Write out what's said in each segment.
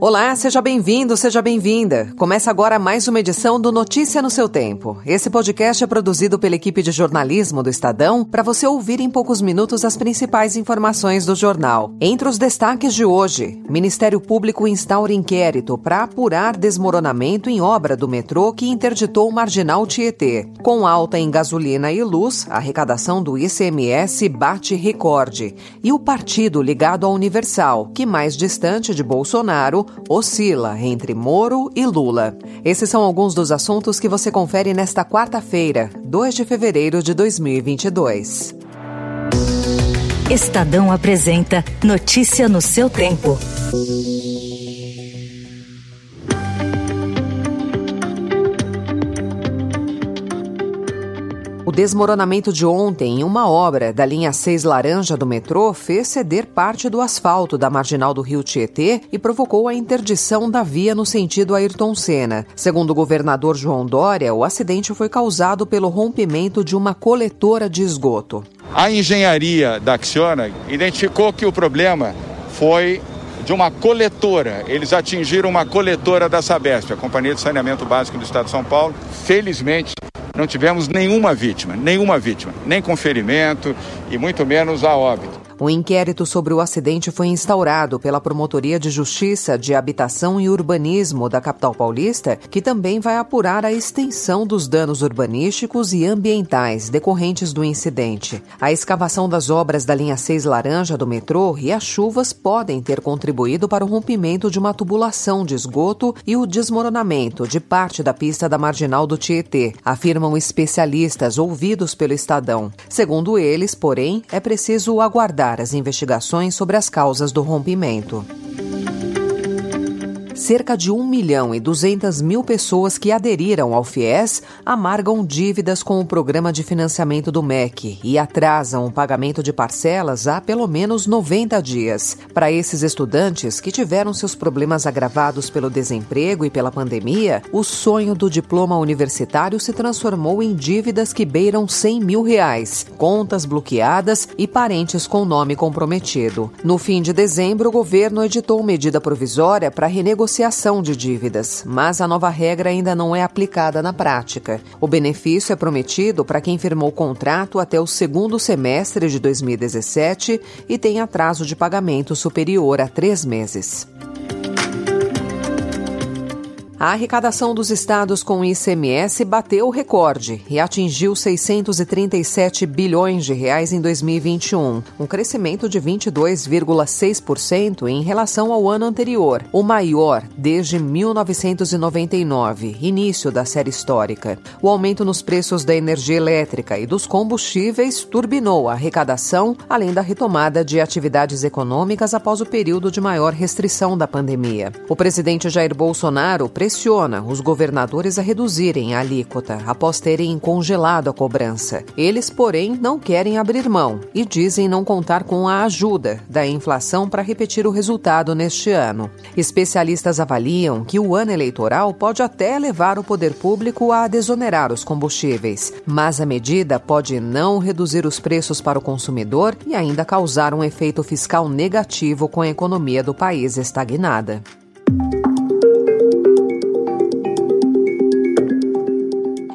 Olá, seja bem-vindo, seja bem-vinda. Começa agora mais uma edição do Notícia no seu Tempo. Esse podcast é produzido pela equipe de jornalismo do Estadão para você ouvir em poucos minutos as principais informações do jornal. Entre os destaques de hoje, Ministério Público instaura inquérito para apurar desmoronamento em obra do metrô que interditou o marginal Tietê. Com alta em gasolina e luz, a arrecadação do ICMS bate recorde. E o partido ligado à Universal, que mais distante de Bolsonaro, oscila entre Moro e Lula. Esses são alguns dos assuntos que você confere nesta quarta-feira, 2 de fevereiro de 2022. Estadão apresenta Notícia no seu tempo. O desmoronamento de ontem em uma obra da linha 6 laranja do metrô fez ceder parte do asfalto da marginal do rio Tietê e provocou a interdição da via no sentido Ayrton Senna. Segundo o governador João Dória, o acidente foi causado pelo rompimento de uma coletora de esgoto. A engenharia da Acciona identificou que o problema foi de uma coletora. Eles atingiram uma coletora da Sabesp, a Companhia de Saneamento Básico do Estado de São Paulo. Felizmente, não tivemos nenhuma vítima, nenhuma vítima, nem com ferimento e muito menos a óbito. Um inquérito sobre o acidente foi instaurado pela Promotoria de Justiça de Habitação e Urbanismo da capital paulista, que também vai apurar a extensão dos danos urbanísticos e ambientais decorrentes do incidente. A escavação das obras da linha 6 laranja do metrô e as chuvas podem ter contribuído para o rompimento de uma tubulação de esgoto e o desmoronamento de parte da pista da marginal do Tietê, afirmam especialistas ouvidos pelo Estadão. Segundo eles, porém, é preciso aguardar as investigações sobre as causas do rompimento cerca de 1 milhão e 200 mil pessoas que aderiram ao FIES amargam dívidas com o programa de financiamento do MEC e atrasam o pagamento de parcelas há pelo menos 90 dias. Para esses estudantes que tiveram seus problemas agravados pelo desemprego e pela pandemia, o sonho do diploma universitário se transformou em dívidas que beiram 100 mil reais, contas bloqueadas e parentes com nome comprometido. No fim de dezembro, o governo editou medida provisória para renegociar negociação de dívidas, mas a nova regra ainda não é aplicada na prática. O benefício é prometido para quem firmou o contrato até o segundo semestre de 2017 e tem atraso de pagamento superior a três meses. A arrecadação dos estados com ICMS bateu o recorde e atingiu 637 bilhões de reais em 2021, um crescimento de 22,6% em relação ao ano anterior, o maior desde 1999, início da série histórica. O aumento nos preços da energia elétrica e dos combustíveis turbinou a arrecadação, além da retomada de atividades econômicas após o período de maior restrição da pandemia. O presidente Jair Bolsonaro pressiona os governadores a reduzirem a alíquota após terem congelado a cobrança. Eles, porém, não querem abrir mão e dizem não contar com a ajuda da inflação para repetir o resultado neste ano. Especialistas avaliam que o ano eleitoral pode até levar o poder público a desonerar os combustíveis, mas a medida pode não reduzir os preços para o consumidor e ainda causar um efeito fiscal negativo com a economia do país estagnada.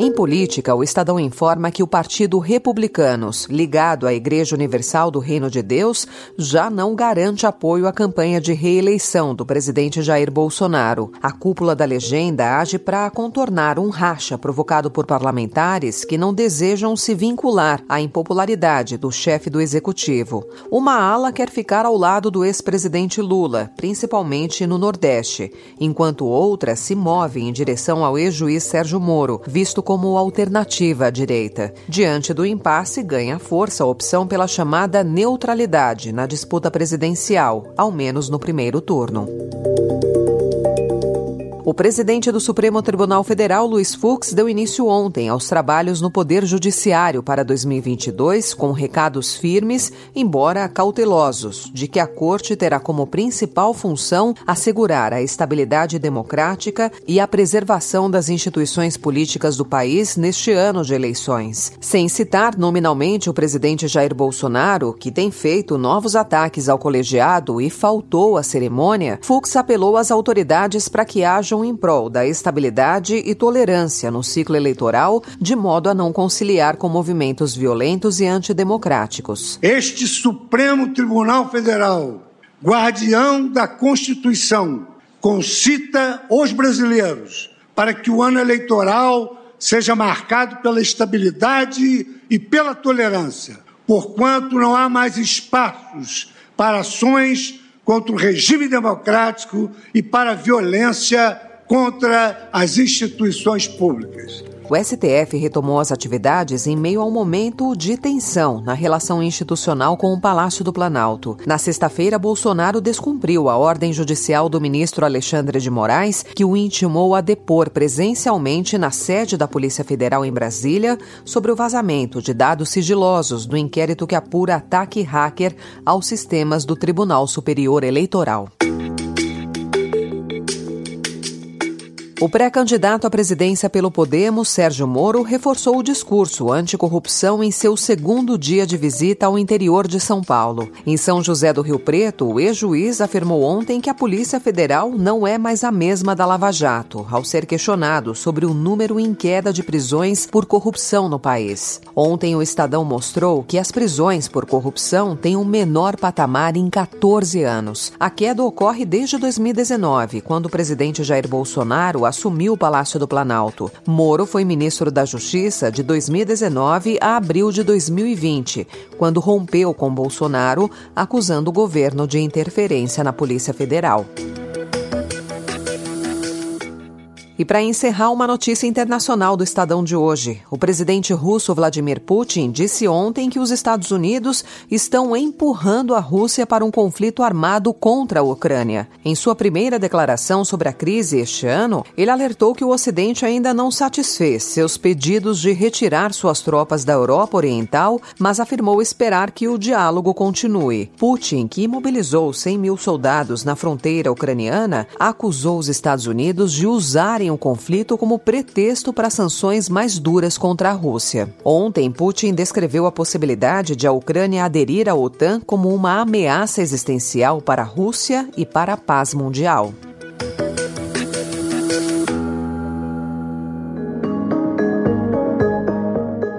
Em política, o Estadão informa que o Partido Republicanos, ligado à Igreja Universal do Reino de Deus, já não garante apoio à campanha de reeleição do presidente Jair Bolsonaro. A cúpula da legenda age para contornar um racha provocado por parlamentares que não desejam se vincular à impopularidade do chefe do executivo. Uma ala quer ficar ao lado do ex-presidente Lula, principalmente no Nordeste, enquanto outra se move em direção ao ex-juiz Sérgio Moro, visto como alternativa à direita. Diante do impasse, ganha força a opção pela chamada neutralidade na disputa presidencial, ao menos no primeiro turno. O presidente do Supremo Tribunal Federal, Luiz Fux, deu início ontem aos trabalhos no Poder Judiciário para 2022, com recados firmes, embora cautelosos, de que a Corte terá como principal função assegurar a estabilidade democrática e a preservação das instituições políticas do país neste ano de eleições. Sem citar nominalmente o presidente Jair Bolsonaro, que tem feito novos ataques ao colegiado e faltou à cerimônia, Fux apelou às autoridades para que em prol da estabilidade e tolerância no ciclo eleitoral, de modo a não conciliar com movimentos violentos e antidemocráticos. Este Supremo Tribunal Federal, guardião da Constituição, concita os brasileiros para que o ano eleitoral seja marcado pela estabilidade e pela tolerância, porquanto não há mais espaços para ações contra o regime democrático e para a violência contra as instituições públicas. O STF retomou as atividades em meio a um momento de tensão na relação institucional com o Palácio do Planalto. Na sexta-feira, Bolsonaro descumpriu a ordem judicial do ministro Alexandre de Moraes, que o intimou a depor presencialmente na sede da Polícia Federal em Brasília sobre o vazamento de dados sigilosos do inquérito que apura ataque hacker aos sistemas do Tribunal Superior Eleitoral. O pré-candidato à presidência pelo Podemos, Sérgio Moro, reforçou o discurso anticorrupção em seu segundo dia de visita ao interior de São Paulo. Em São José do Rio Preto, o ex-juiz afirmou ontem que a Polícia Federal não é mais a mesma da Lava Jato, ao ser questionado sobre o número em queda de prisões por corrupção no país. Ontem, o Estadão mostrou que as prisões por corrupção têm o um menor patamar em 14 anos. A queda ocorre desde 2019, quando o presidente Jair Bolsonaro assumiu o Palácio do Planalto. Moro foi ministro da Justiça de 2019 a abril de 2020, quando rompeu com Bolsonaro, acusando o governo de interferência na Polícia Federal. E para encerrar, uma notícia internacional do Estadão de hoje. O presidente russo Vladimir Putin disse ontem que os Estados Unidos estão empurrando a Rússia para um conflito armado contra a Ucrânia. Em sua primeira declaração sobre a crise este ano, ele alertou que o Ocidente ainda não satisfez seus pedidos de retirar suas tropas da Europa Oriental, mas afirmou esperar que o diálogo continue. Putin, que mobilizou 100 mil soldados na fronteira ucraniana, acusou os Estados Unidos de usarem o conflito como pretexto para sanções mais duras contra a Rússia. Ontem, Putin descreveu a possibilidade de a Ucrânia aderir à OTAN como uma ameaça existencial para a Rússia e para a paz mundial.